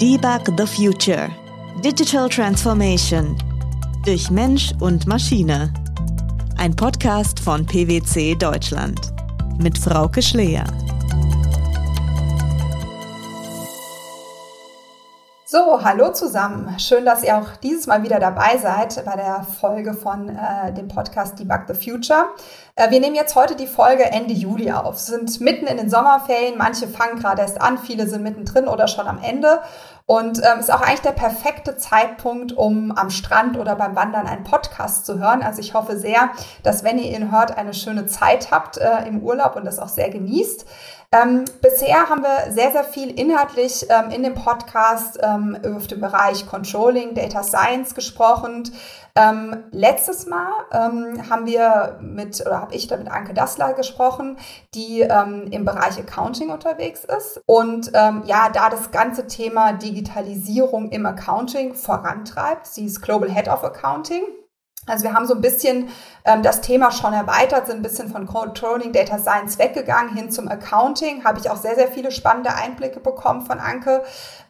Debug the Future. Digital Transformation. Durch Mensch und Maschine. Ein Podcast von PwC Deutschland. Mit Frauke Schleer. So, hallo zusammen. Schön, dass ihr auch dieses Mal wieder dabei seid bei der Folge von äh, dem Podcast Debug the Future. Äh, wir nehmen jetzt heute die Folge Ende Juli auf, sind mitten in den Sommerferien. Manche fangen gerade erst an, viele sind mittendrin oder schon am Ende. Und ähm, ist auch eigentlich der perfekte Zeitpunkt, um am Strand oder beim Wandern einen Podcast zu hören. Also ich hoffe sehr, dass wenn ihr ihn hört, eine schöne Zeit habt äh, im Urlaub und das auch sehr genießt. Ähm, bisher haben wir sehr, sehr viel inhaltlich ähm, in dem Podcast ähm, auf dem Bereich Controlling, Data Science gesprochen. Ähm, letztes Mal ähm, haben wir mit, oder habe ich da mit Anke Dassler gesprochen, die ähm, im Bereich Accounting unterwegs ist und ja, da das ganze Thema Digitalisierung im Accounting vorantreibt. Sie ist Global Head of Accounting. Also wir haben so ein bisschen ähm, das Thema schon erweitert, sind ein bisschen von Controlling Data Science weggegangen hin zum Accounting. Habe ich auch sehr, sehr viele spannende Einblicke bekommen von Anke.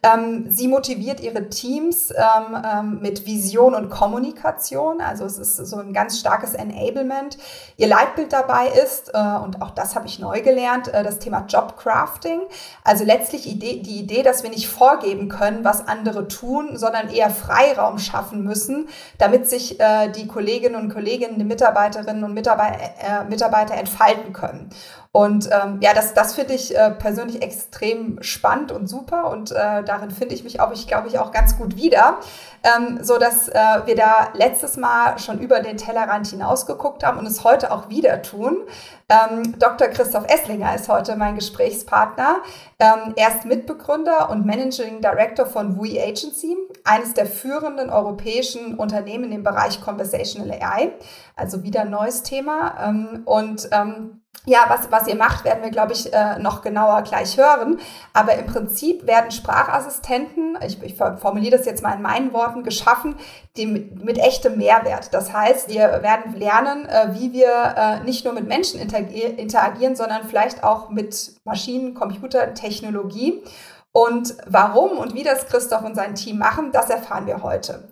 Ähm, sie motiviert ihre Teams ähm, ähm, mit Vision und Kommunikation. Also es ist so ein ganz starkes Enablement. Ihr Leitbild dabei ist, äh, und auch das habe ich neu gelernt, äh, das Thema Jobcrafting. Also letztlich Idee, die Idee, dass wir nicht vorgeben können, was andere tun, sondern eher Freiraum schaffen müssen, damit sich äh, die Kolleginnen und Kollegen, die Mitarbeiterinnen und Mitarbeiter, äh, Mitarbeiter entfalten können. Und ähm, ja, das, das finde ich äh, persönlich extrem spannend und super und äh, darin finde ich mich auch, ich glaube ich, auch ganz gut wieder, ähm, so dass äh, wir da letztes Mal schon über den Tellerrand hinausgeguckt haben und es heute auch wieder tun. Ähm, Dr. Christoph Esslinger ist heute mein Gesprächspartner. Ähm, er ist Mitbegründer und Managing Director von WUI Agency, eines der führenden europäischen Unternehmen im Bereich Conversational AI. Also wieder ein neues Thema. Ähm, und ähm, ja, was, was ihr macht, werden wir, glaube ich, äh, noch genauer gleich hören. Aber im Prinzip werden Sprachassistenten, ich, ich formuliere das jetzt mal in meinen Worten, geschaffen, die mit, mit echtem Mehrwert. Das heißt, wir werden lernen, äh, wie wir äh, nicht nur mit Menschen interagieren, sondern vielleicht auch mit Maschinen, Computer, Technologie. Und warum und wie das Christoph und sein Team machen, das erfahren wir heute.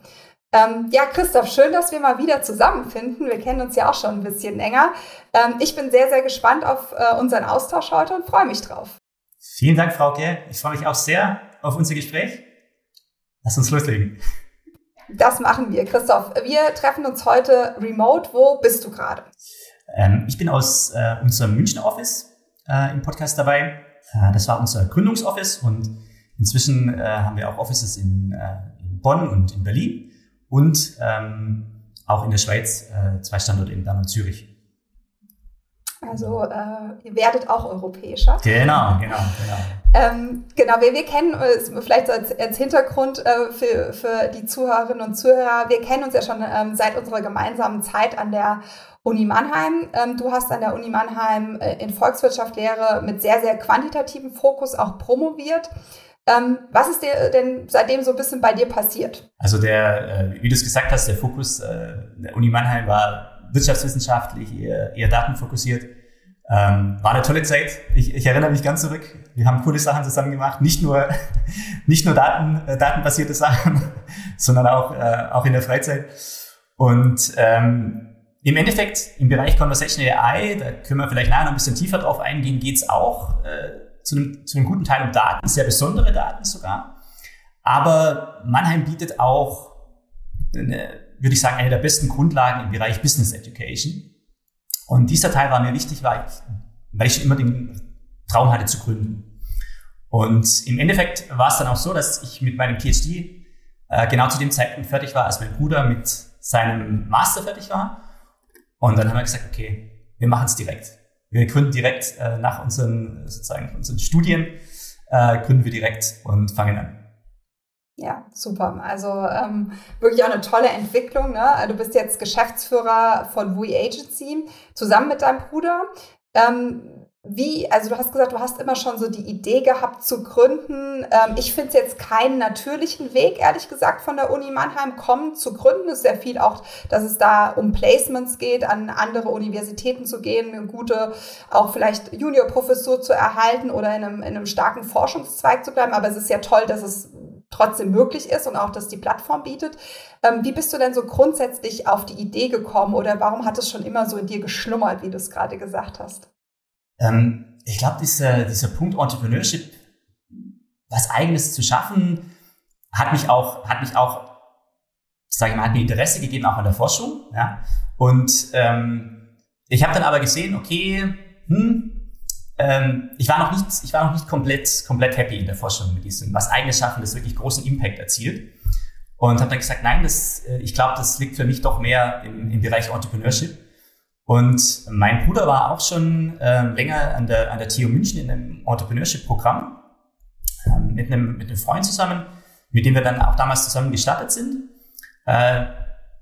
Ähm, ja, Christoph, schön, dass wir mal wieder zusammenfinden. Wir kennen uns ja auch schon ein bisschen länger. Ähm, ich bin sehr, sehr gespannt auf äh, unseren Austausch heute und freue mich drauf. Vielen Dank, Frauke. Ich freue mich auch sehr auf unser Gespräch. Lass uns loslegen. Das machen wir. Christoph, wir treffen uns heute remote. Wo bist du gerade? Ähm, ich bin aus äh, unserem Münchner Office äh, im Podcast dabei. Äh, das war unser Gründungsoffice und inzwischen äh, haben wir auch Offices in, äh, in Bonn und in Berlin und ähm, auch in der Schweiz äh, zwei Standorte in Bern und Zürich. Also äh, ihr werdet auch europäischer. Genau, genau, genau. Ähm, genau, wir, wir kennen uns, vielleicht als, als Hintergrund äh, für, für die Zuhörerinnen und Zuhörer, wir kennen uns ja schon ähm, seit unserer gemeinsamen Zeit an der Uni Mannheim. Ähm, du hast an der Uni Mannheim äh, in Volkswirtschaftslehre mit sehr, sehr quantitativen Fokus auch promoviert. Ähm, was ist dir denn seitdem so ein bisschen bei dir passiert? Also der, äh, wie du es gesagt hast, der Fokus äh, der Uni Mannheim war wirtschaftswissenschaftlich, eher, eher datenfokussiert. Ähm, war eine tolle Zeit. Ich, ich erinnere mich ganz zurück. Wir haben coole Sachen zusammen gemacht. Nicht nur, nicht nur Daten, äh, datenbasierte Sachen, sondern auch, äh, auch in der Freizeit. Und ähm, im Endeffekt im Bereich Conversational AI, da können wir vielleicht nachher noch ein bisschen tiefer drauf eingehen, geht's auch äh, zu einem, zu einem guten Teil um Daten, sehr besondere Daten sogar. Aber Mannheim bietet auch, eine, würde ich sagen, eine der besten Grundlagen im Bereich Business Education. Und dieser Teil war mir wichtig, weil ich, weil ich immer den Traum hatte zu gründen. Und im Endeffekt war es dann auch so, dass ich mit meinem PhD äh, genau zu dem Zeitpunkt fertig war, als mein Bruder mit seinem Master fertig war. Und dann haben wir gesagt, okay, wir machen es direkt. Wir gründen direkt äh, nach unseren, sozusagen, unseren Studien, äh, gründen wir direkt und fangen an. Ja, super. Also ähm, wirklich auch eine tolle Entwicklung. Ne? Du bist jetzt Geschäftsführer von WUI Agency zusammen mit deinem Bruder. Ähm, wie, also du hast gesagt, du hast immer schon so die Idee gehabt zu gründen. Ähm, ich finde es jetzt keinen natürlichen Weg, ehrlich gesagt, von der Uni Mannheim kommen zu gründen. Es ist sehr viel auch, dass es da um Placements geht, an andere Universitäten zu gehen, eine gute, auch vielleicht Juniorprofessur zu erhalten oder in einem, in einem starken Forschungszweig zu bleiben. Aber es ist ja toll, dass es trotzdem möglich ist und auch, dass die Plattform bietet. Ähm, wie bist du denn so grundsätzlich auf die Idee gekommen oder warum hat es schon immer so in dir geschlummert, wie du es gerade gesagt hast? Ähm, ich glaube, dieser, dieser Punkt Entrepreneurship, was Eigenes zu schaffen, hat mich auch, hat mich auch, sage ich mal, hat mir Interesse gegeben, auch an der Forschung. Ja? Und ähm, ich habe dann aber gesehen, okay, hm, ähm, ich war noch nicht, ich war noch nicht komplett, komplett happy in der Forschung mit diesem, was eigenes schaffen, das wirklich großen Impact erzielt. Und habe dann gesagt, nein, das, äh, ich glaube, das liegt für mich doch mehr im, im Bereich Entrepreneurship. Und mein Bruder war auch schon äh, länger an der, an der TU München in einem Entrepreneurship-Programm äh, mit, einem, mit einem Freund zusammen, mit dem wir dann auch damals zusammen gestartet sind. Äh,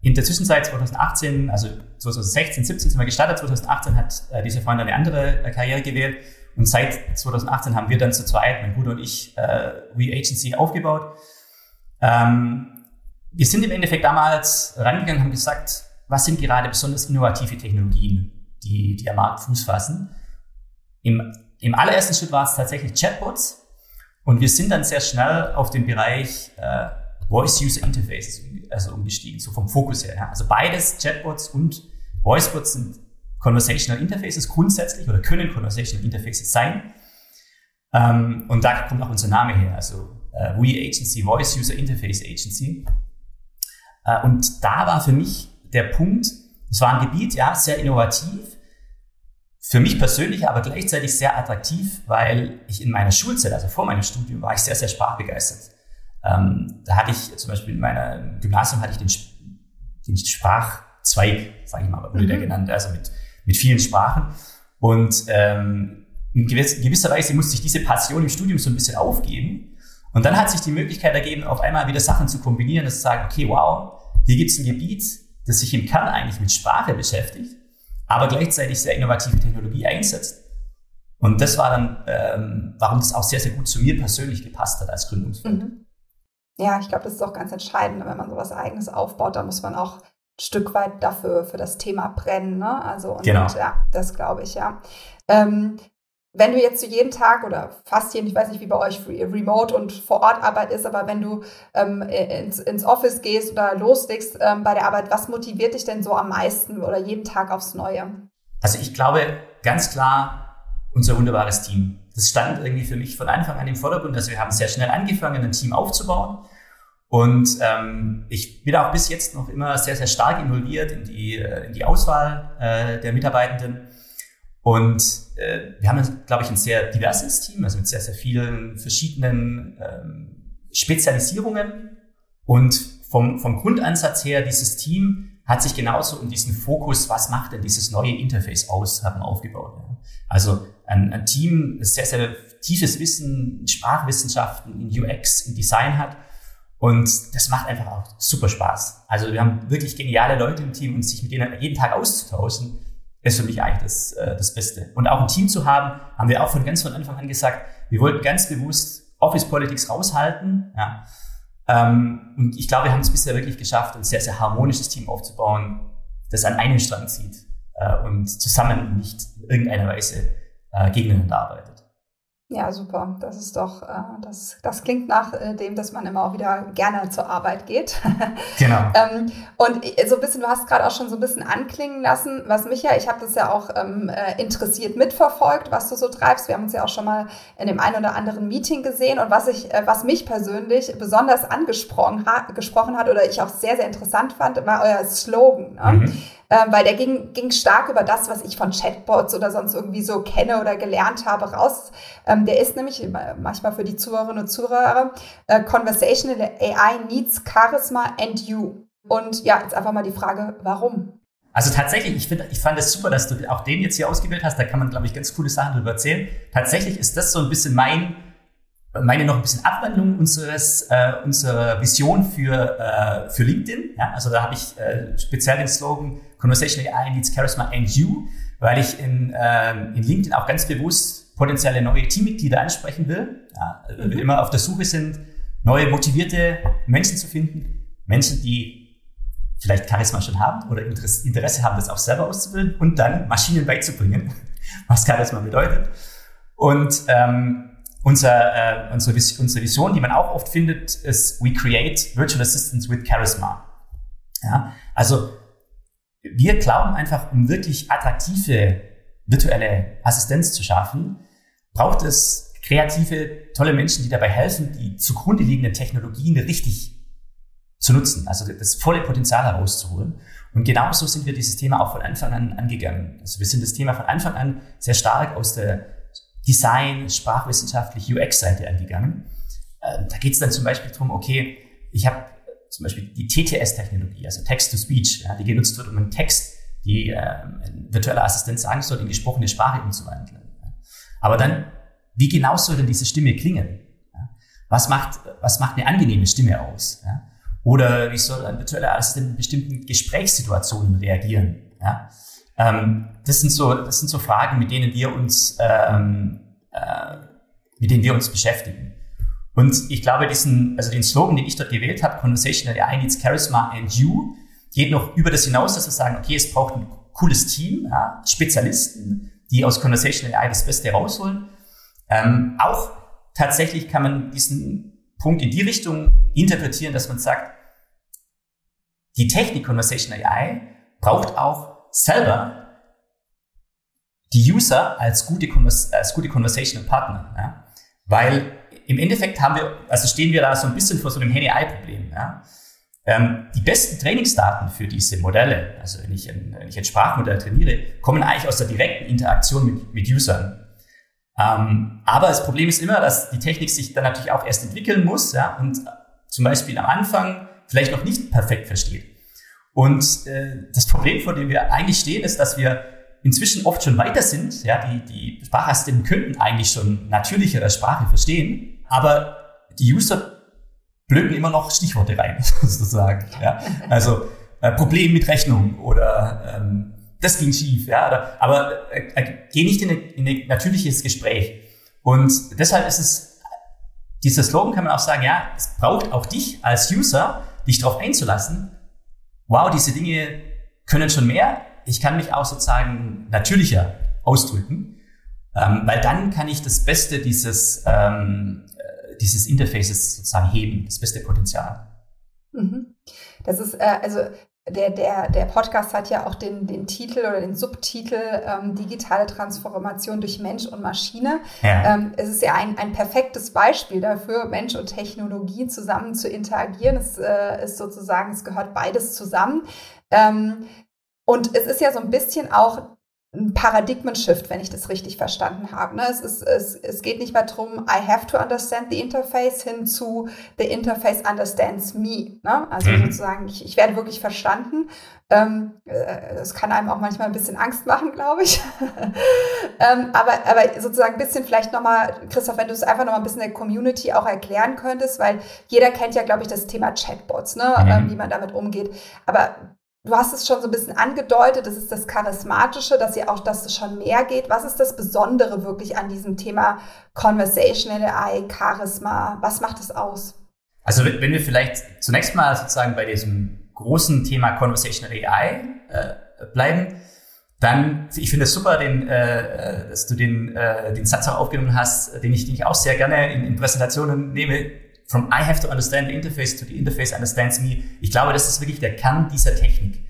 in der Zwischenzeit 2018, also 2016, 17 sind wir gestartet, 2018 hat äh, dieser Freund eine andere äh, Karriere gewählt und seit 2018 haben wir dann zu zweit, mein Bruder und ich, äh, We Agency aufgebaut. Ähm, wir sind im Endeffekt damals rangegangen und haben gesagt, was sind gerade besonders innovative Technologien, die, die am Markt Fuß fassen. Im, Im allerersten Schritt war es tatsächlich Chatbots und wir sind dann sehr schnell auf den Bereich äh, Voice-User Interfaces also umgestiegen, so vom Fokus her. Ja. Also beides, Chatbots und Voicebots sind Conversational Interfaces grundsätzlich oder können Conversational Interfaces sein. Ähm, und da kommt auch unser Name her, also äh, We Agency, Voice User Interface Agency. Äh, und da war für mich der Punkt, es war ein Gebiet, ja, sehr innovativ, für mich persönlich aber gleichzeitig sehr attraktiv, weil ich in meiner Schulzeit, also vor meinem Studium, war ich sehr, sehr sprachbegeistert. Ähm, da hatte ich zum Beispiel in meiner Gymnasium hatte ich den, den Sprachzweig, sage ich mal, wurde mhm. der genannt, also mit, mit vielen Sprachen. Und ähm, in gewisser Weise musste ich diese Passion im Studium so ein bisschen aufgeben. Und dann hat sich die Möglichkeit ergeben, auf einmal wieder Sachen zu kombinieren und zu sagen, okay, wow, hier gibt es ein Gebiet, das sich im Kern eigentlich mit Sprache beschäftigt, aber gleichzeitig sehr innovative Technologie einsetzt. Und das war dann, ähm, warum das auch sehr, sehr gut zu mir persönlich gepasst hat als Gründungsfreund. Mhm. Ja, ich glaube, das ist auch ganz entscheidend, wenn man sowas Eigenes aufbaut, da muss man auch ein Stück weit dafür, für das Thema brennen. Ne? Also, und, genau. ja, das glaube ich, ja. Ähm, wenn du jetzt zu jeden Tag oder fast jeden, ich weiß nicht, wie bei euch Remote und vor Ort Arbeit ist, aber wenn du ähm, ins, ins Office gehst oder loslegst ähm, bei der Arbeit, was motiviert dich denn so am meisten oder jeden Tag aufs Neue? Also ich glaube ganz klar unser wunderbares Team das stand irgendwie für mich von Anfang an im Vordergrund. Also wir haben sehr schnell angefangen, ein Team aufzubauen. Und ähm, ich bin auch bis jetzt noch immer sehr, sehr stark involviert in die, äh, in die Auswahl äh, der Mitarbeitenden. Und äh, wir haben, glaube ich, ein sehr diverses Team, also mit sehr, sehr vielen verschiedenen ähm, Spezialisierungen. Und vom, vom Grundansatz her, dieses Team hat sich genauso um diesen Fokus, was macht denn dieses neue Interface aus, haben aufgebaut. Ja. Also ein, ein Team, das sehr, sehr tiefes Wissen in Sprachwissenschaften, in UX, in Design hat. Und das macht einfach auch super Spaß. Also wir haben wirklich geniale Leute im Team und sich mit denen jeden Tag auszutauschen, ist für mich eigentlich das, äh, das Beste. Und auch ein Team zu haben, haben wir auch von ganz von Anfang an gesagt, wir wollten ganz bewusst Office Politics raushalten. Ja. Ähm, und ich glaube, wir haben es bisher wirklich geschafft, ein sehr, sehr harmonisches Team aufzubauen, das an einem Strang zieht äh, und zusammen nicht in irgendeiner Weise äh, gegeneinander arbeitet. Ja, super. Das ist doch, äh, das, das klingt nach äh, dem, dass man immer auch wieder gerne zur Arbeit geht. Genau. ähm, und so ein bisschen, du hast gerade auch schon so ein bisschen anklingen lassen, was mich ja, ich habe das ja auch ähm, äh, interessiert mitverfolgt, was du so treibst. Wir haben uns ja auch schon mal in dem einen oder anderen Meeting gesehen und was ich, äh, was mich persönlich besonders angesprochen ha gesprochen hat oder ich auch sehr, sehr interessant fand, war euer Slogan. Ne? Mhm ähm, weil der ging, ging stark über das, was ich von Chatbots oder sonst irgendwie so kenne oder gelernt habe, raus. Ähm, der ist nämlich manchmal für die Zuhörerinnen und Zuhörer, äh, Conversational AI needs Charisma and you. Und ja, jetzt einfach mal die Frage, warum? Also tatsächlich, ich, finde, ich fand es super, dass du auch den jetzt hier ausgewählt hast. Da kann man, glaube ich, ganz coole Sachen drüber erzählen. Tatsächlich ist das so ein bisschen mein meine noch ein bisschen Abwandlung unseres äh, unserer Vision für äh, für LinkedIn. Ja, also da habe ich äh, speziell den Slogan Conversational AI needs Charisma and you, weil ich in, äh, in LinkedIn auch ganz bewusst potenzielle neue Teammitglieder ansprechen will. Ja, mhm. Wir immer auf der Suche sind, neue motivierte Menschen zu finden, Menschen, die vielleicht Charisma schon haben oder Interesse haben, das auch selber auszubilden und dann Maschinen beizubringen, was Charisma bedeutet. Und ähm, unser, äh, unsere, unsere Vision, die man auch oft findet, ist We create virtual assistants with charisma. Ja, also wir glauben einfach, um wirklich attraktive virtuelle Assistenz zu schaffen, braucht es kreative, tolle Menschen, die dabei helfen, die zugrunde liegenden Technologien richtig zu nutzen, also das volle Potenzial herauszuholen. Und genauso sind wir dieses Thema auch von Anfang an angegangen. Also wir sind das Thema von Anfang an sehr stark aus der Design, sprachwissenschaftlich, UX-Seite angegangen. Ähm, da geht es dann zum Beispiel darum, okay, ich habe zum Beispiel die TTS-Technologie, also Text-to-Speech, ja, die genutzt wird, um einen Text, die äh, virtueller Assistent sagen soll, in gesprochene Sprache umzuwandeln. Aber dann, wie genau soll denn diese Stimme klingen? Was, macht, was macht eine angenehme Stimme aus? Ja? Oder wie soll ein virtueller Assistent in bestimmten Gesprächssituationen reagieren? Ja? Ähm, das, sind so, das sind so Fragen, mit denen wir uns, ähm, äh, mit denen wir uns beschäftigen. Und ich glaube, diesen, also den Slogan, den ich dort gewählt habe, Conversational AI needs Charisma and You, geht noch über das hinaus, dass wir sagen, okay, es braucht ein cooles Team, ja, Spezialisten, die aus Conversational AI das Beste rausholen. Ähm, auch tatsächlich kann man diesen Punkt in die Richtung interpretieren, dass man sagt, die Technik Conversational AI braucht auch selber die User als gute, als gute Conversational Partner. Ja? Weil im Endeffekt haben wir, also stehen wir da so ein bisschen vor so einem Henne-Ei-Problem. Ja? Ähm, die besten Trainingsdaten für diese Modelle, also wenn ich, ein, wenn ich ein Sprachmodell trainiere, kommen eigentlich aus der direkten Interaktion mit, mit Usern. Ähm, aber das Problem ist immer, dass die Technik sich dann natürlich auch erst entwickeln muss ja, und zum Beispiel am Anfang vielleicht noch nicht perfekt versteht. Und äh, das Problem, vor dem wir eigentlich stehen, ist, dass wir inzwischen oft schon weiter sind. Ja, die, die Sprachassistenten könnten eigentlich schon natürlichere Sprache verstehen, aber die User blöken immer noch Stichworte rein, sozusagen. Ja? Also äh, Problem mit Rechnung oder ähm, das ging schief. Ja? Oder, aber äh, äh, geh nicht in, eine, in ein natürliches Gespräch. Und deshalb ist es, dieser Slogan kann man auch sagen, ja, es braucht auch dich als User, dich darauf einzulassen, wow, diese Dinge können schon mehr. Ich kann mich auch sozusagen natürlicher ausdrücken, ähm, weil dann kann ich das Beste dieses ähm, dieses Interfaces sozusagen heben, das beste Potenzial. Mhm. Das ist, äh, also der, der, der Podcast hat ja auch den, den Titel oder den Subtitel ähm, Digitale Transformation durch Mensch und Maschine. Ja. Ähm, es ist ja ein, ein perfektes Beispiel dafür, Mensch und Technologie zusammen zu interagieren. Es äh, ist sozusagen, es gehört beides zusammen. Ähm, und es ist ja so ein bisschen auch ein Paradigmen-Shift, wenn ich das richtig verstanden habe. Ne? Es, ist, es, es geht nicht mehr darum, I have to understand the interface hin zu the interface understands me. Ne? Also mhm. sozusagen, ich, ich werde wirklich verstanden. Ähm, äh, das kann einem auch manchmal ein bisschen Angst machen, glaube ich. ähm, aber, aber sozusagen ein bisschen vielleicht nochmal, Christoph, wenn du es einfach nochmal ein bisschen der Community auch erklären könntest, weil jeder kennt ja, glaube ich, das Thema Chatbots, ne? Mhm. Ähm, wie man damit umgeht. Aber Du hast es schon so ein bisschen angedeutet, das ist das Charismatische, dass ihr auch, dass es schon mehr geht. Was ist das Besondere wirklich an diesem Thema Conversational AI, Charisma? Was macht es aus? Also wenn wir vielleicht zunächst mal sozusagen bei diesem großen Thema Conversational AI äh, bleiben, dann, ich finde es super, den, äh, dass du den, äh, den Satz auch aufgenommen hast, den ich, den ich auch sehr gerne in, in Präsentationen nehme, from I have to understand the interface to the interface understands me. Ich glaube, das ist wirklich der Kern dieser Technik.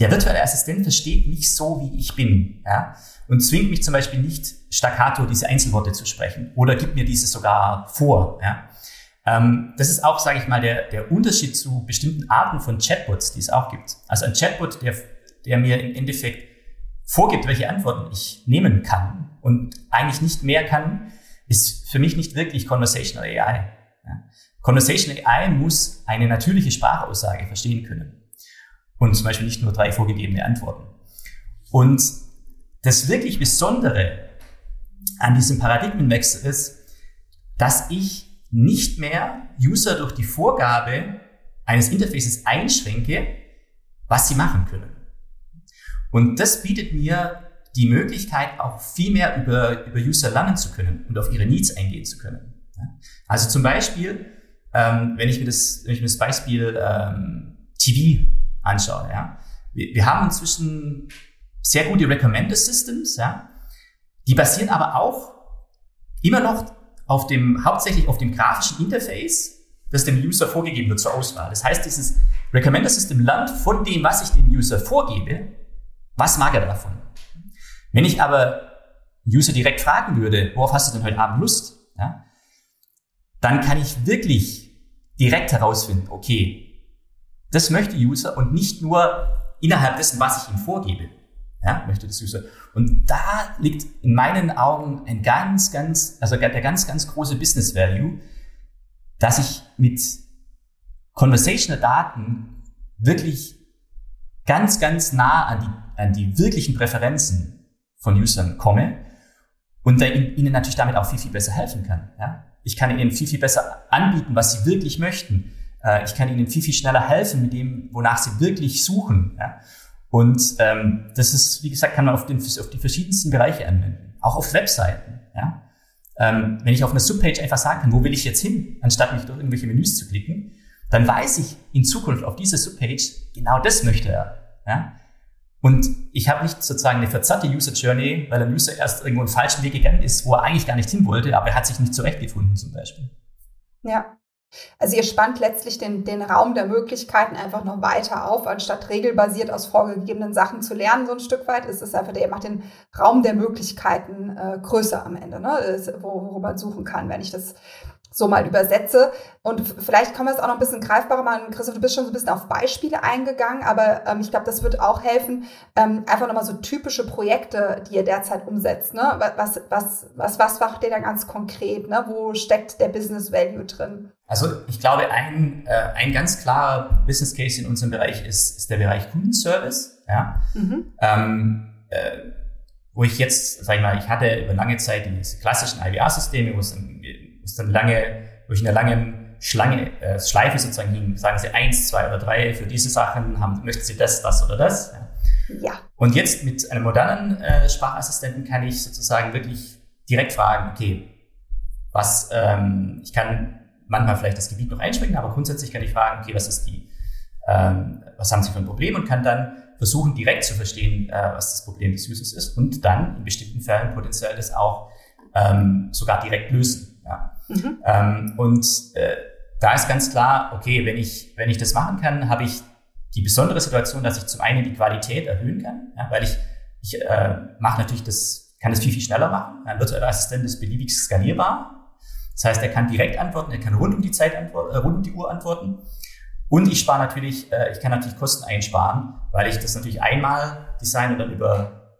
Der virtuelle Assistent versteht mich so, wie ich bin, ja, und zwingt mich zum Beispiel nicht staccato diese Einzelworte zu sprechen oder gibt mir diese sogar vor, ja. Ähm, das ist auch, sage ich mal, der, der Unterschied zu bestimmten Arten von Chatbots, die es auch gibt. Also ein Chatbot, der, der mir im Endeffekt vorgibt, welche Antworten ich nehmen kann und eigentlich nicht mehr kann, ist für mich nicht wirklich Conversational AI. Ja. Conversational AI muss eine natürliche Sprachaussage verstehen können. Und zum Beispiel nicht nur drei vorgegebene Antworten. Und das wirklich Besondere an diesem Paradigmenwechsel ist, dass ich nicht mehr User durch die Vorgabe eines Interfaces einschränke, was sie machen können. Und das bietet mir die Möglichkeit, auch viel mehr über, über User lernen zu können und auf ihre Needs eingehen zu können. Also zum Beispiel, ähm, wenn, ich mir das, wenn ich mir das Beispiel ähm, TV anschaue, ja, wir, wir haben inzwischen sehr gute Recommender Systems, ja, die basieren aber auch immer noch auf dem, hauptsächlich auf dem grafischen Interface, das dem User vorgegeben wird zur Auswahl. Das heißt, dieses Recommender System lernt von dem, was ich dem User vorgebe, was mag er davon. Wenn ich aber User direkt fragen würde, worauf hast du denn heute Abend Lust? Ja, dann kann ich wirklich direkt herausfinden, okay, das möchte User und nicht nur innerhalb dessen, was ich ihm vorgebe. Ja, möchte das User. Und da liegt in meinen Augen ein ganz, ganz, also der ganz, ganz große Business Value, dass ich mit conversational Daten wirklich ganz, ganz nah an die, an die wirklichen Präferenzen von Usern komme und ihnen natürlich damit auch viel, viel besser helfen kann. Ja? Ich kann ihnen viel, viel besser anbieten, was sie wirklich möchten. Äh, ich kann ihnen viel, viel schneller helfen mit dem, wonach sie wirklich suchen. Ja? Und ähm, das ist, wie gesagt, kann man auf, den, auf die verschiedensten Bereiche anwenden. Auch auf Webseiten. Ja? Ähm, wenn ich auf einer Subpage einfach sagen kann, wo will ich jetzt hin, anstatt mich durch irgendwelche Menüs zu klicken, dann weiß ich in Zukunft auf dieser Subpage, genau das möchte er. Ja? Und ich habe nicht sozusagen eine verzerrte User Journey, weil der User erst irgendwo einen falschen Weg gegangen ist, wo er eigentlich gar nicht hin wollte, aber er hat sich nicht zurechtgefunden zum Beispiel. Ja. Also ihr spannt letztlich den, den Raum der Möglichkeiten einfach noch weiter auf, anstatt regelbasiert aus vorgegebenen Sachen zu lernen, so ein Stück weit, ist es einfach, ihr macht den Raum der Möglichkeiten äh, größer am Ende, ne? wo, wo man suchen kann, wenn ich das so mal übersetze. Und vielleicht kann man es auch noch ein bisschen greifbarer machen. Christoph, du bist schon so ein bisschen auf Beispiele eingegangen, aber ähm, ich glaube, das wird auch helfen, ähm, einfach nochmal so typische Projekte, die ihr derzeit umsetzt. Ne? Was, was, was, was macht ihr da ganz konkret? Ne? Wo steckt der Business Value drin? Also ich glaube, ein, äh, ein ganz klarer Business Case in unserem Bereich ist, ist der Bereich Kundenservice. Ja? Mhm. Ähm, äh, wo ich jetzt, sag ich mal, ich hatte über lange Zeit diese klassischen IVR-Systeme, wo es dann ist dann lange, durch eine lange Schlange, äh, Schleife sozusagen hin, sagen Sie eins, zwei oder drei für diese Sachen, haben, möchten Sie das, das oder das? Ja. ja. Und jetzt mit einem modernen äh, Sprachassistenten kann ich sozusagen wirklich direkt fragen, okay, was, ähm, ich kann manchmal vielleicht das Gebiet noch einschränken, aber grundsätzlich kann ich fragen, okay, was ist die, ähm, was haben Sie für ein Problem und kann dann versuchen, direkt zu verstehen, äh, was das Problem des Users ist und dann in bestimmten Fällen potenziell das auch ähm, sogar direkt lösen. Mhm. Ähm, und äh, da ist ganz klar, okay, wenn ich, wenn ich das machen kann, habe ich die besondere Situation, dass ich zum einen die Qualität erhöhen kann, ja, weil ich, ich äh, mache natürlich das, kann das viel, viel schneller machen. Ein virtueller Assistent ist beliebig skalierbar. Das heißt, er kann direkt antworten, er kann rund um die Zeit antworten, äh, rund um die Uhr antworten. Und ich spare natürlich, äh, ich kann natürlich Kosten einsparen, weil ich das natürlich einmal design und dann über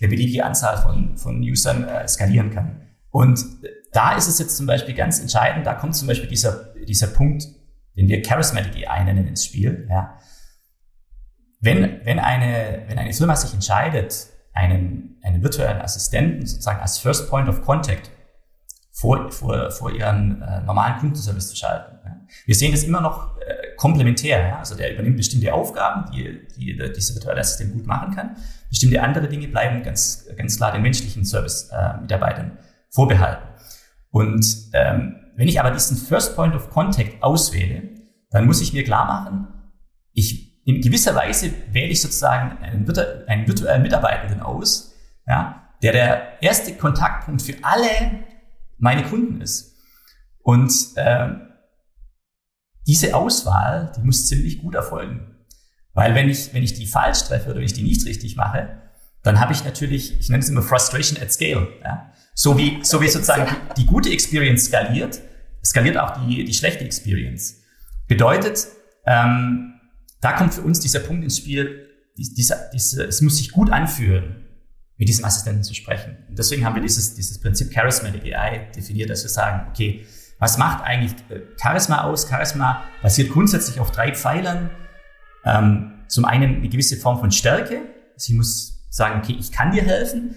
eine beliebige Anzahl von, von Usern äh, skalieren kann. Und da ist es jetzt zum Beispiel ganz entscheidend, da kommt zum Beispiel dieser, dieser Punkt, den wir Charismatic AI nennen ins Spiel. Ja. Wenn, wenn, eine, wenn eine Firma sich entscheidet, einen, einen virtuellen Assistenten sozusagen als First Point of Contact vor, vor, vor ihren äh, normalen Kundenservice zu schalten. Ja. Wir sehen das immer noch äh, komplementär. Ja. Also der übernimmt bestimmte Aufgaben, die, die die dieser virtuelle Assistent gut machen kann. Bestimmte andere Dinge bleiben ganz, ganz klar den menschlichen Service-Mitarbeitern äh, vorbehalten. Und ähm, wenn ich aber diesen First Point of Contact auswähle, dann muss ich mir klar machen, ich in gewisser Weise wähle ich sozusagen einen, einen virtuellen Mitarbeitenden aus, ja, der der erste Kontaktpunkt für alle meine Kunden ist. Und äh, diese Auswahl, die muss ziemlich gut erfolgen. Weil wenn ich, wenn ich die falsch treffe oder wenn ich die nicht richtig mache, dann habe ich natürlich, ich nenne es immer Frustration at Scale. Ja? So wie, so wie sozusagen die, die gute Experience skaliert, skaliert auch die, die schlechte Experience. Bedeutet, ähm, da kommt für uns dieser Punkt ins Spiel, dieser, dieser, es muss sich gut anfühlen, mit diesem Assistenten zu sprechen. Und deswegen haben wir dieses, dieses Prinzip Charismatic AI definiert, dass wir sagen, okay, was macht eigentlich äh, Charisma aus? Charisma basiert grundsätzlich auf drei Pfeilern. Ähm, zum einen eine gewisse Form von Stärke. Sie muss sagen, okay, ich kann dir helfen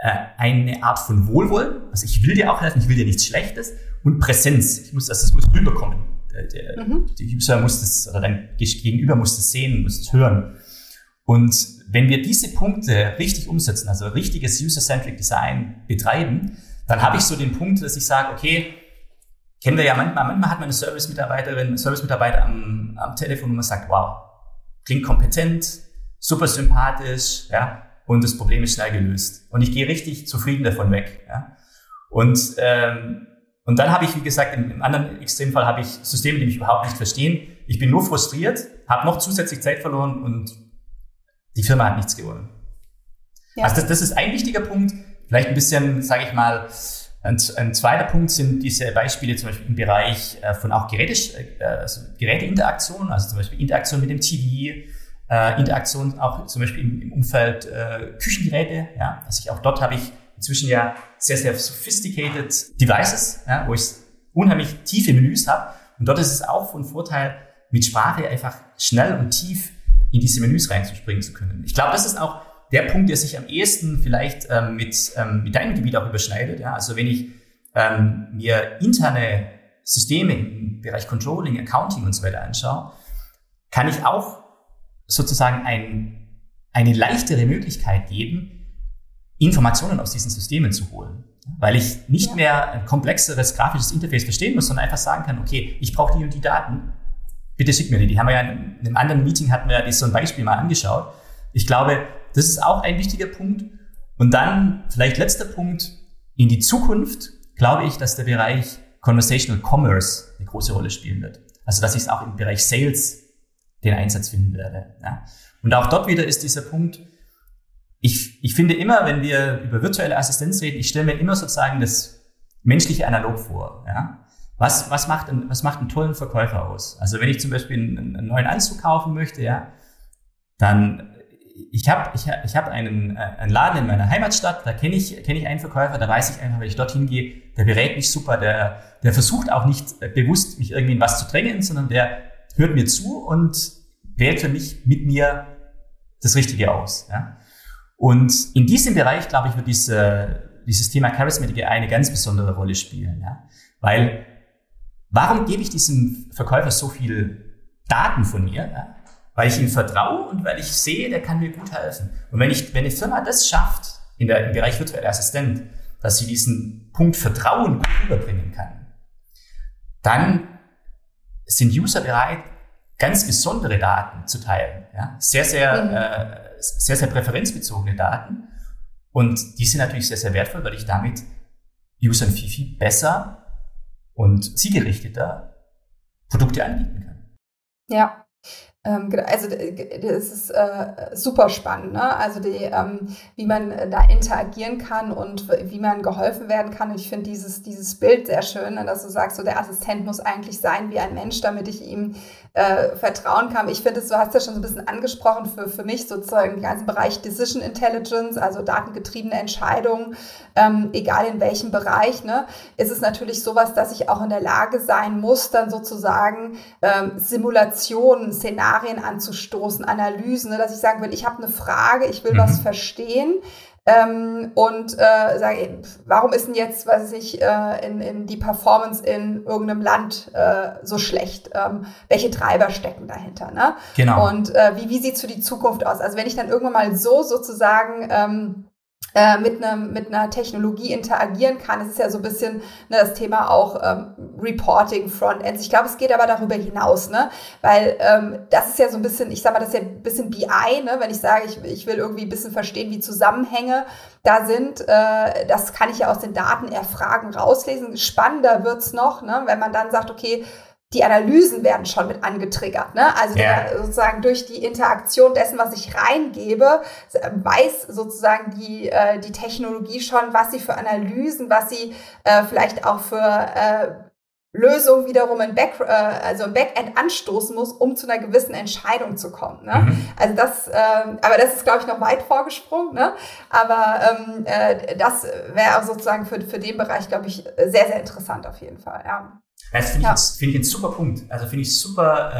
eine Art von Wohlwollen, also ich will dir auch helfen, ich will dir nichts Schlechtes und Präsenz. Ich muss, also das muss rüberkommen. Der, der, mhm. der User muss das, oder dein Gegenüber muss das sehen, muss das hören. Und wenn wir diese Punkte richtig umsetzen, also richtiges User-Centric Design betreiben, dann habe ich so den Punkt, dass ich sage, okay, kennen wir ja manchmal, manchmal hat man eine Service-Mitarbeiterin, Service-Mitarbeiter am, am Telefon und man sagt, wow, klingt kompetent, super sympathisch, ja, und das Problem ist schnell gelöst. Und ich gehe richtig zufrieden davon weg. Ja? Und ähm, Und dann habe ich, wie gesagt, im, im anderen Extremfall habe ich Systeme, die mich überhaupt nicht verstehen. Ich bin nur frustriert, habe noch zusätzlich Zeit verloren und die Firma hat nichts gewonnen. Ja. Also das, das ist ein wichtiger Punkt. Vielleicht ein bisschen, sage ich mal, ein, ein, zweiter Punkt sind diese Beispiele zum Beispiel im Bereich äh, von auch Geräte, äh, also Geräteinteraktion, also zum Beispiel Interaktion mit dem TV, äh, Interaktion auch zum Beispiel im, im Umfeld äh, Küchengeräte. Ja, also ich auch dort habe ich inzwischen ja sehr, sehr sophisticated Devices, ja, wo ich unheimlich tiefe Menüs habe. Und dort ist es auch von Vorteil, mit Sprache einfach schnell und tief in diese Menüs reinzuspringen zu können. Ich glaube, das ist auch der Punkt, der sich am ehesten vielleicht ähm, mit, ähm, mit deinem Gebiet auch überschneidet. Ja? Also wenn ich ähm, mir interne Systeme im Bereich Controlling, Accounting und so weiter anschaue, kann ich auch sozusagen ein, eine leichtere Möglichkeit geben, Informationen aus diesen Systemen zu holen. Weil ich nicht ja. mehr ein komplexeres grafisches Interface verstehen muss, sondern einfach sagen kann, okay, ich brauche die und die Daten, bitte schick mir die. Die haben wir ja in einem anderen Meeting hatten wir ja so ein Beispiel mal angeschaut. Ich glaube, das ist auch ein wichtiger Punkt. Und dann vielleicht letzter Punkt, in die Zukunft glaube ich, dass der Bereich Conversational Commerce eine große Rolle spielen wird. Also dass ich es auch im Bereich Sales den Einsatz finden werde. Ja. Und auch dort wieder ist dieser Punkt, ich, ich finde immer, wenn wir über virtuelle Assistenz reden, ich stelle mir immer sozusagen das menschliche Analog vor. Ja? Was, was, macht ein, was macht einen tollen Verkäufer aus? Also wenn ich zum Beispiel einen, einen neuen Anzug kaufen möchte, ja, dann ich habe ich, ich hab einen, äh, einen Laden in meiner Heimatstadt, da kenne ich, kenn ich einen Verkäufer, da weiß ich einfach, wenn ich dorthin gehe, der berät mich super, der, der versucht auch nicht äh, bewusst, mich irgendwie in was zu drängen, sondern der hört mir zu und wählt für mich mit mir das Richtige aus. Ja? Und in diesem Bereich, glaube ich, wird diese, dieses Thema Charismatic eine ganz besondere Rolle spielen. Ja? Weil, warum gebe ich diesem Verkäufer so viel Daten von mir? Ja? Weil ich ihm vertraue und weil ich sehe, der kann mir gut helfen. Und wenn, ich, wenn eine Firma das schafft, in der, im Bereich virtueller Assistent, dass sie diesen Punkt Vertrauen gut überbringen kann, dann sind User bereit, ganz besondere Daten zu teilen. Ja? Sehr, sehr, mhm. äh, sehr, sehr präferenzbezogene Daten. Und die sind natürlich sehr, sehr wertvoll, weil ich damit Usern viel, viel besser und zielgerichteter Produkte anbieten kann. Ja, also das ist äh, super spannend, ne? Also die, ähm, wie man da interagieren kann und wie man geholfen werden kann. Und ich finde dieses, dieses Bild sehr schön, ne? dass du sagst, so der Assistent muss eigentlich sein wie ein Mensch, damit ich ihm äh, vertrauen kann. Ich finde, du hast ja schon so ein bisschen angesprochen, für, für mich sozusagen den ganzen Bereich Decision Intelligence, also datengetriebene Entscheidungen, ähm, egal in welchem Bereich, ne, ist es natürlich sowas, dass ich auch in der Lage sein muss, dann sozusagen ähm, Simulationen, Szenarien anzustoßen, Analysen, ne, dass ich sagen will, ich habe eine Frage, ich will mhm. was verstehen ähm, und äh, sage, warum ist denn jetzt, weiß ich, äh, in, in die Performance in irgendeinem Land äh, so schlecht? Ähm, welche Treiber stecken dahinter? Ne? Genau. Und äh, wie, wie sieht so die Zukunft aus? Also wenn ich dann irgendwann mal so sozusagen ähm, äh, mit, einem, mit einer Technologie interagieren kann. Es ist ja so ein bisschen ne, das Thema auch ähm, Reporting, Frontends. Ich glaube, es geht aber darüber hinaus, ne? weil ähm, das ist ja so ein bisschen, ich sag mal, das ist ja ein bisschen BI, ne? wenn ich sage, ich, ich will irgendwie ein bisschen verstehen, wie Zusammenhänge da sind. Äh, das kann ich ja aus den Daten erfragen, rauslesen. Spannender wird's noch, ne? wenn man dann sagt, okay, die Analysen werden schon mit angetriggert. Ne? Also yeah. sozusagen durch die Interaktion dessen, was ich reingebe, weiß sozusagen die, äh, die Technologie schon, was sie für Analysen, was sie äh, vielleicht auch für äh, Lösungen wiederum im, Back, äh, also im Backend anstoßen muss, um zu einer gewissen Entscheidung zu kommen. Ne? Mhm. Also das, äh, aber das ist, glaube ich, noch weit vorgesprungen. Ne? Aber ähm, äh, das wäre sozusagen für, für den Bereich, glaube ich, sehr, sehr interessant auf jeden Fall. Ja. Das finde ich, ja. find ich einen super Punkt. Also finde ich super,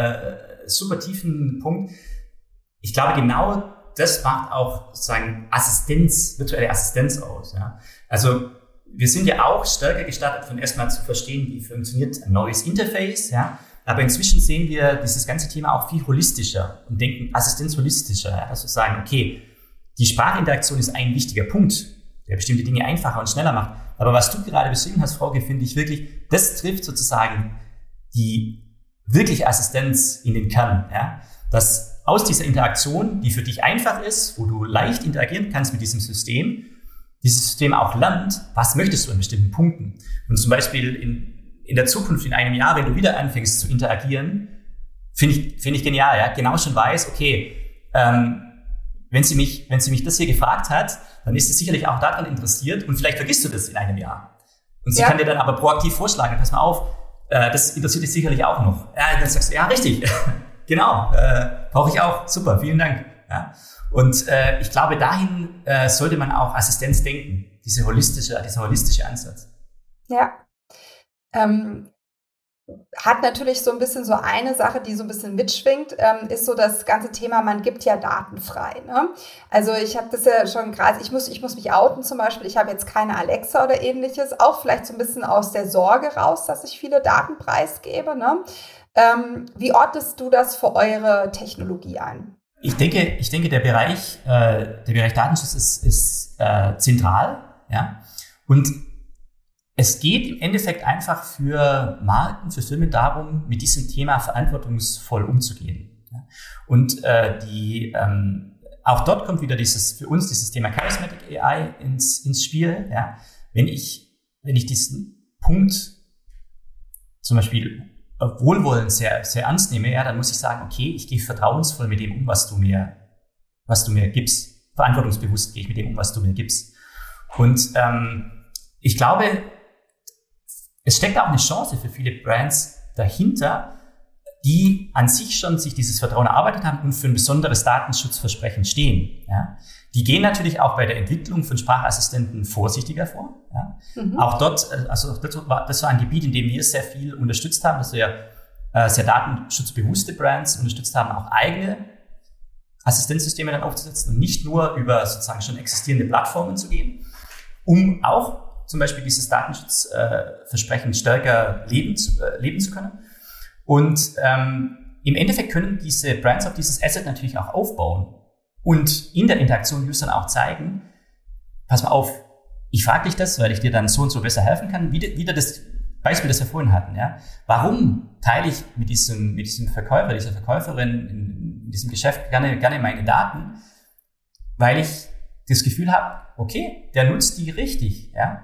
äh, super tiefen Punkt. Ich glaube, genau das macht auch sozusagen Assistenz, virtuelle Assistenz aus. Ja? Also wir sind ja auch stärker gestartet, von erstmal zu verstehen, wie funktioniert ein neues Interface. Ja? Aber inzwischen sehen wir dieses ganze Thema auch viel holistischer und denken Assistenz holistischer. Ja? Also sagen, okay, die Sprachinteraktion ist ein wichtiger Punkt, der bestimmte Dinge einfacher und schneller macht. Aber was du gerade beschrieben hast, Frauke, finde ich wirklich, das trifft sozusagen die wirkliche Assistenz in den Kern. Ja? Dass aus dieser Interaktion, die für dich einfach ist, wo du leicht interagieren kannst mit diesem System, dieses System auch lernt, was möchtest du an bestimmten Punkten. Und zum Beispiel in, in der Zukunft, in einem Jahr, wenn du wieder anfängst zu interagieren, finde ich, finde ich genial, ja, genau schon weiß, okay, ähm, wenn sie mich, wenn sie mich das hier gefragt hat, dann ist sie sicherlich auch daran interessiert und vielleicht vergisst du das in einem Jahr. Und sie ja. kann dir dann aber proaktiv vorschlagen, pass mal auf, äh, das interessiert dich sicherlich auch noch. Ja, dann sagst du, ja, richtig, genau, äh, brauche ich auch, super, vielen Dank. Ja. Und äh, ich glaube, dahin äh, sollte man auch Assistenz denken, diese holistische, dieser holistische Ansatz. Ja. Ähm, hat natürlich so ein bisschen so eine Sache, die so ein bisschen mitschwingt, ähm, ist so das ganze Thema, man gibt ja Daten frei. Ne? Also ich habe das ja schon gerade, ich muss, ich muss mich outen zum Beispiel, ich habe jetzt keine Alexa oder ähnliches, auch vielleicht so ein bisschen aus der Sorge raus, dass ich viele Daten preisgebe. Ne? Ähm, wie ordnest du das für eure Technologie ein? Ich denke, ich denke, der Bereich, äh, der Bereich Datenschutz ist, ist äh, zentral, ja. Und es geht im Endeffekt einfach für Marken, für Firmen darum, mit diesem Thema verantwortungsvoll umzugehen. Und äh, die ähm, auch dort kommt wieder dieses für uns dieses Thema Charismatic AI ins, ins Spiel. Ja? Wenn ich wenn ich diesen Punkt zum Beispiel Wohlwollen sehr, sehr ernst nehme, ja, dann muss ich sagen, okay, ich gehe vertrauensvoll mit dem um, was du mir, was du mir gibst. Verantwortungsbewusst gehe ich mit dem um, was du mir gibst. Und ähm, ich glaube, es steckt auch eine Chance für viele Brands dahinter, die an sich schon sich dieses Vertrauen erarbeitet haben und für ein besonderes Datenschutzversprechen stehen. Ja. Die gehen natürlich auch bei der Entwicklung von Sprachassistenten vorsichtiger vor. Ja. Mhm. Auch dort, äh, also das war, das war ein Gebiet, in dem wir sehr viel unterstützt haben, dass wir äh, sehr datenschutzbewusste Brands unterstützt haben, auch eigene Assistenzsysteme dann aufzusetzen und nicht nur über sozusagen schon existierende Plattformen zu gehen, um auch zum Beispiel dieses Datenschutzversprechen stärker leben zu, äh, leben zu können. Und ähm, im Endeffekt können diese Brands auf dieses Asset natürlich auch aufbauen und in der Interaktion Usern auch zeigen, pass mal auf, ich frage dich das, weil ich dir dann so und so besser helfen kann. Wieder, wieder das Beispiel, das wir vorhin hatten. Ja? Warum teile ich mit diesem, mit diesem Verkäufer, dieser Verkäuferin in, in diesem Geschäft gerne, gerne meine Daten? Weil ich das Gefühl habe, okay, der nutzt die richtig. Ja?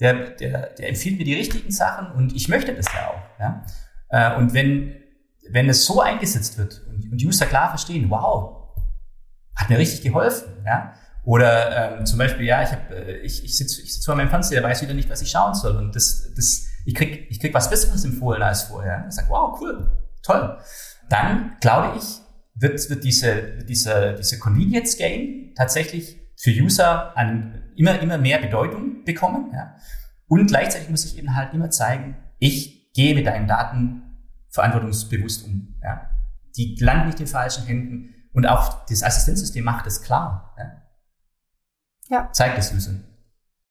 Der, der, der empfiehlt mir die richtigen Sachen und ich möchte das ja auch. Ja? Äh, und wenn, wenn es so eingesetzt wird und, und User klar verstehen, wow, hat mir richtig geholfen. Ja? Oder ähm, zum Beispiel, ja, ich, hab, äh, ich, ich sitze ich sitz vor meinem Fernseher, weiß wieder nicht, was ich schauen soll. Und das, das, ich krieg, ich krieg was Besseres empfohlen als vorher. Ich sage, wow, cool, toll. Dann, glaube ich, wird, wird diese, diese, diese Convenience Gain tatsächlich für User an immer, immer mehr Bedeutung bekommen. Ja? Und gleichzeitig muss ich eben halt immer zeigen, ich gehe mit deinen Daten verantwortungsbewusst um. Ja? Die landen nicht in falschen Händen und auch das Assistenzsystem macht es klar. Ja. ja. Zeigt es Lösung.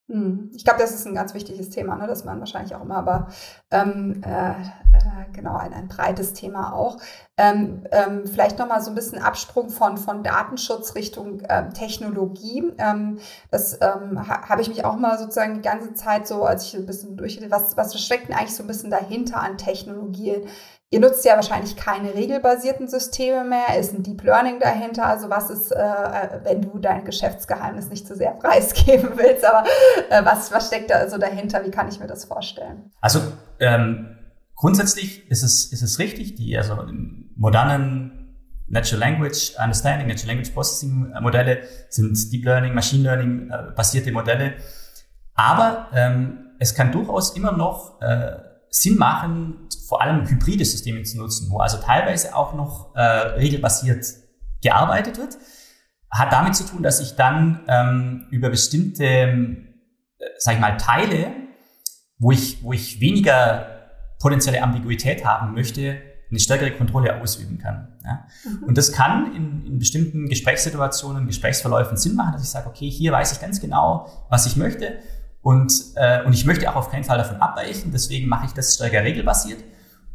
Hm. Ich glaube, das ist ein ganz wichtiges Thema, ne, dass man wahrscheinlich auch immer, aber ähm, äh, äh, genau ein, ein breites Thema auch. Ähm, ähm, vielleicht nochmal so ein bisschen Absprung von, von Datenschutz Richtung ähm, Technologie. Ähm, das ähm, ha, habe ich mich auch mal sozusagen die ganze Zeit so, als ich ein bisschen durch, was, was steckt denn eigentlich so ein bisschen dahinter an Technologien? Ihr nutzt ja wahrscheinlich keine regelbasierten Systeme mehr, ist ein Deep Learning dahinter. Also was ist, äh, wenn du dein Geschäftsgeheimnis nicht zu sehr preisgeben willst, aber äh, was, was steckt da also dahinter? Wie kann ich mir das vorstellen? Also ähm, grundsätzlich ist es, ist es richtig, die also modernen Natural Language Understanding, Natural Language Processing Modelle sind Deep Learning, Machine Learning äh, basierte Modelle. Aber ähm, es kann durchaus immer noch äh, Sinn machen, vor allem hybride Systeme zu nutzen, wo also teilweise auch noch äh, regelbasiert gearbeitet wird. Hat damit zu tun, dass ich dann ähm, über bestimmte, äh, sag ich mal, Teile, wo ich, wo ich weniger potenzielle Ambiguität haben möchte, eine stärkere Kontrolle ausüben kann. Ja? Mhm. Und das kann in, in bestimmten Gesprächssituationen, Gesprächsverläufen Sinn machen, dass ich sage, okay, hier weiß ich ganz genau, was ich möchte und, äh, und ich möchte auch auf keinen Fall davon abweichen, deswegen mache ich das stärker regelbasiert.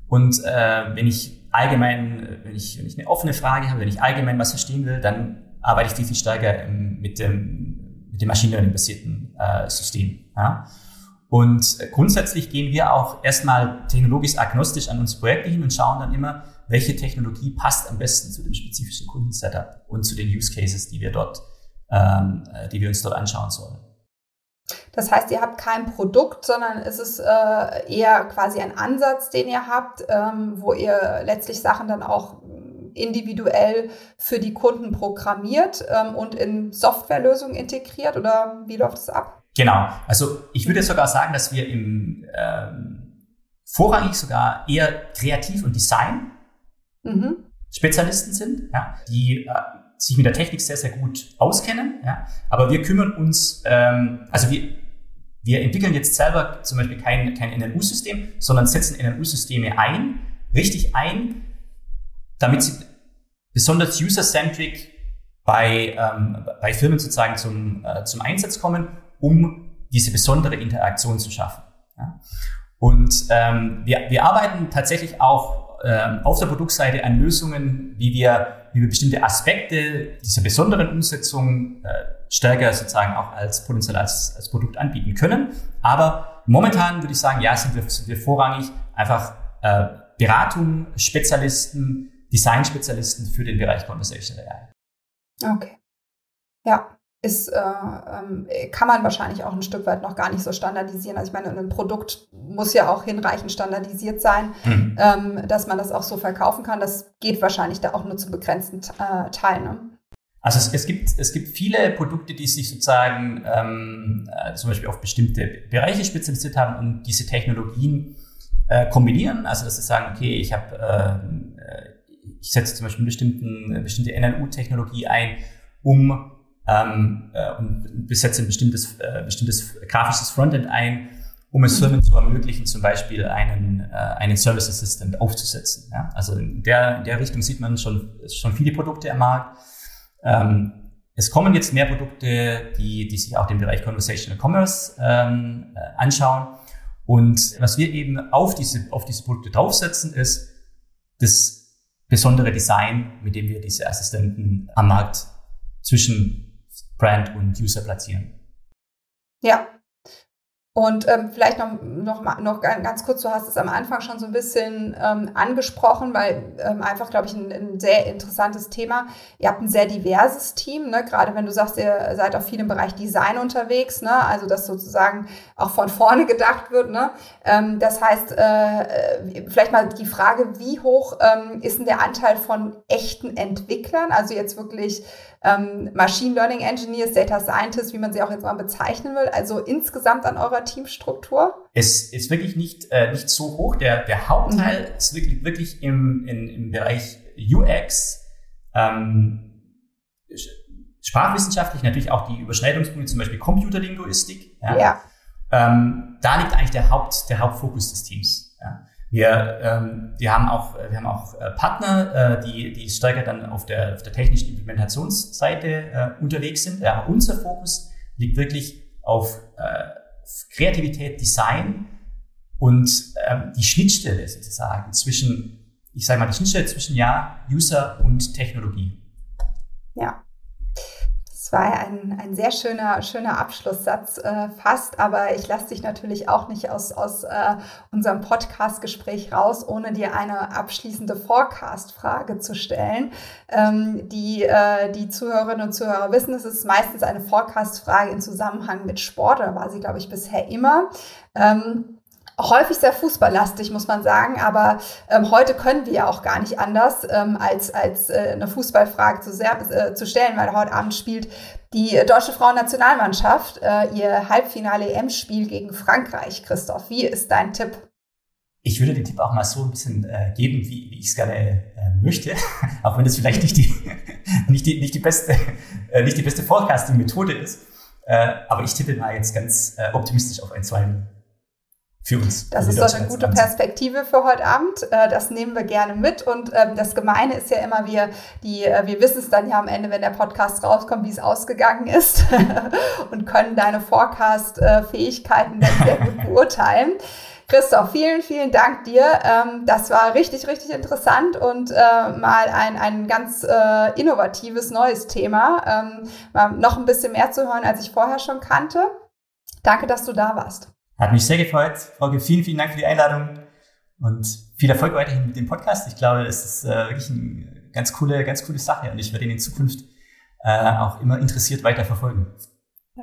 Und äh, wenn ich allgemein, wenn ich, wenn ich eine offene Frage habe, wenn ich allgemein was verstehen will, dann arbeite ich viel, viel stärker mit dem, mit dem Machine Learning basierten äh, System. Ja? Und grundsätzlich gehen wir auch erstmal technologisch agnostisch an unsere Projekte hin und schauen dann immer, welche Technologie passt am besten zu dem spezifischen Kundensetup und zu den Use Cases, die wir dort, ähm, die wir uns dort anschauen sollen. Das heißt, ihr habt kein Produkt, sondern es ist äh, eher quasi ein Ansatz, den ihr habt, ähm, wo ihr letztlich Sachen dann auch individuell für die Kunden programmiert ähm, und in Softwarelösungen integriert oder wie läuft es ab? Genau. Also ich würde sogar sagen, dass wir im ähm, vorrangig sogar eher Kreativ und Design mhm. Spezialisten sind, ja, die äh, sich mit der Technik sehr, sehr gut auskennen. Ja. Aber wir kümmern uns, ähm, also wir, wir entwickeln jetzt selber zum Beispiel kein, kein NLU-System, sondern setzen NLU-Systeme ein, richtig ein, damit sie besonders user-centric bei, ähm, bei Firmen sozusagen zum, äh, zum Einsatz kommen, um diese besondere Interaktion zu schaffen. Ja. Und ähm, wir, wir arbeiten tatsächlich auch ähm, auf der Produktseite an Lösungen, wie wir, wir bestimmte Aspekte dieser besonderen Umsetzung äh, stärker sozusagen auch als potenziell als, als Produkt anbieten können. Aber momentan würde ich sagen, ja, sind wir, sind wir vorrangig einfach äh, Beratung, Spezialisten, Design-Spezialisten für den Bereich Conversational AI. Okay. Ja, ist, äh, ähm, kann man wahrscheinlich auch ein Stück weit noch gar nicht so standardisieren. Also ich meine, ein Produkt muss ja auch hinreichend standardisiert sein, mhm. ähm, dass man das auch so verkaufen kann. Das geht wahrscheinlich da auch nur zu begrenzten äh, Teilen. Ne? Also es, es, gibt, es gibt viele Produkte, die sich sozusagen ähm, äh, zum Beispiel auf bestimmte Bereiche spezialisiert haben und diese Technologien äh, kombinieren. Also dass sie sagen, okay, ich habe ähm, äh, ich setze zum Beispiel eine bestimmte NLU-Technologie ein, um ähm, äh, und besetze ein bestimmtes, äh, bestimmtes grafisches Frontend ein, um es Firmen zu ermöglichen, zum Beispiel einen, äh, einen Service Assistant aufzusetzen. Ja? Also in der, in der Richtung sieht man schon, schon viele Produkte am Markt. Ähm, es kommen jetzt mehr Produkte, die, die sich auch den Bereich Conversational Commerce ähm, äh, anschauen. Und was wir eben auf diese, auf diese Produkte draufsetzen, ist das besondere Design, mit dem wir diese Assistenten am Markt zwischen Brand und User platzieren. Ja, und ähm, vielleicht noch, noch, noch ganz kurz, du hast es am Anfang schon so ein bisschen ähm, angesprochen, weil ähm, einfach, glaube ich, ein, ein, sehr interessantes Thema. Ihr habt ein sehr diverses Team, ne? gerade wenn du sagst, ihr seid auch viel im Bereich Design unterwegs, ne? also dass sozusagen auch von vorne gedacht wird. Ne? Ähm, das heißt, äh, äh, vielleicht mal die Frage, wie hoch ähm, ist denn der Anteil von echten Entwicklern, also jetzt wirklich ähm, Machine Learning Engineers, Data Scientists, wie man sie auch jetzt mal bezeichnen will, also insgesamt an eurer Teamstruktur? Es ist wirklich nicht, äh, nicht so hoch. Der, der Hauptteil mhm. ist wirklich, wirklich im, in, im Bereich UX, ähm, sprachwissenschaftlich, natürlich auch die Überschneidungspunkte, zum Beispiel Computerlinguistik. Ja. ja. Ähm, da liegt eigentlich der, Haupt, der Hauptfokus des Teams. Ja. Wir, ähm, wir haben auch, wir haben auch äh, Partner, äh, die, die stärker dann auf der, auf der technischen Implementationsseite äh, unterwegs sind. Ja, unser Fokus liegt wirklich auf äh, Kreativität, Design und ähm, die Schnittstelle sozusagen zwischen, ich sage mal, die Schnittstelle zwischen ja, User und Technologie. Ja war ein, ein sehr schöner, schöner Abschlusssatz äh, fast, aber ich lasse dich natürlich auch nicht aus, aus äh, unserem Podcast-Gespräch raus, ohne dir eine abschließende Forecast-Frage zu stellen. Ähm, die, äh, die Zuhörerinnen und Zuhörer wissen, es ist meistens eine Forecast-Frage im Zusammenhang mit Sport, da war sie, glaube ich, bisher immer. Ähm, häufig sehr fußballlastig, muss man sagen. Aber ähm, heute können wir ja auch gar nicht anders, ähm, als, als äh, eine Fußballfrage zu, sehr, äh, zu stellen, weil heute Abend spielt die deutsche Frauennationalmannschaft äh, ihr Halbfinale-EM-Spiel gegen Frankreich. Christoph, wie ist dein Tipp? Ich würde den Tipp auch mal so ein bisschen äh, geben, wie, wie ich es gerne äh, möchte, auch wenn es vielleicht nicht die, nicht die, nicht die beste, äh, beste Forecasting-Methode ist. Äh, aber ich tippe mal jetzt ganz äh, optimistisch auf ein 2 für uns. Das ist doch eine gute Perspektive für heute Abend. Äh, das nehmen wir gerne mit. Und ähm, das Gemeine ist ja immer, wir, die, äh, wir wissen es dann ja am Ende, wenn der Podcast rauskommt, wie es ausgegangen ist und können deine Forecast-Fähigkeiten dann sehr gut beurteilen. Christoph, vielen, vielen Dank dir. Ähm, das war richtig, richtig interessant und äh, mal ein, ein ganz innovatives neues Thema. Ähm, noch ein bisschen mehr zu hören, als ich vorher schon kannte. Danke, dass du da warst. Hat mich sehr gefreut. Frauke, vielen, vielen Dank für die Einladung und viel Erfolg weiterhin mit dem Podcast. Ich glaube, es ist äh, wirklich eine ganz coole, ganz coole Sache und ich werde ihn in Zukunft äh, auch immer interessiert weiter verfolgen.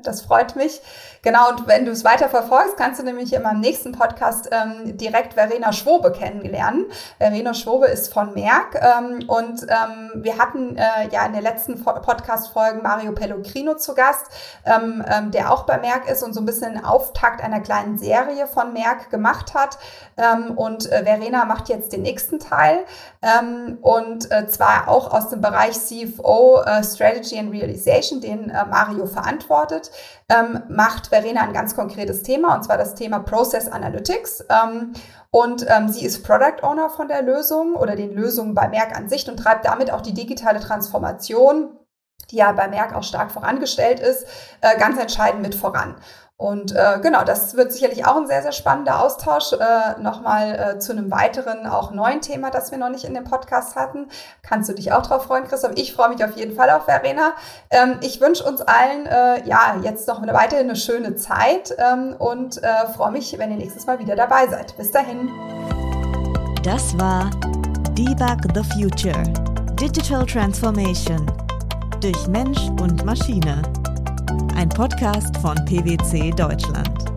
Das freut mich. Genau, und wenn du es weiter verfolgst, kannst du nämlich in meinem nächsten Podcast ähm, direkt Verena Schwobe kennenlernen. Verena Schwobe ist von Merck ähm, und ähm, wir hatten äh, ja in den letzten Podcast-Folgen Mario Pellegrino zu Gast, ähm, ähm, der auch bei Merck ist und so ein bisschen einen Auftakt einer kleinen Serie von Merck gemacht hat. Ähm, und äh, Verena macht jetzt den nächsten Teil ähm, und äh, zwar auch aus dem Bereich CFO äh, Strategy and Realization, den äh, Mario verantwortet, ähm, macht Verena ein ganz konkretes Thema und zwar das Thema Process Analytics. Ähm, und ähm, sie ist Product Owner von der Lösung oder den Lösungen bei Merck an sich und treibt damit auch die digitale Transformation die ja bei Merck auch stark vorangestellt ist, äh, ganz entscheidend mit voran. Und äh, genau, das wird sicherlich auch ein sehr, sehr spannender Austausch. Äh, Nochmal äh, zu einem weiteren, auch neuen Thema, das wir noch nicht in dem Podcast hatten. Kannst du dich auch drauf freuen, Christoph? Ich freue mich auf jeden Fall auf Verena. Ähm, ich wünsche uns allen äh, ja jetzt noch eine weitere eine schöne Zeit ähm, und äh, freue mich, wenn ihr nächstes Mal wieder dabei seid. Bis dahin. Das war Debug the Future. Digital Transformation durch Mensch und Maschine. Ein Podcast von PwC Deutschland.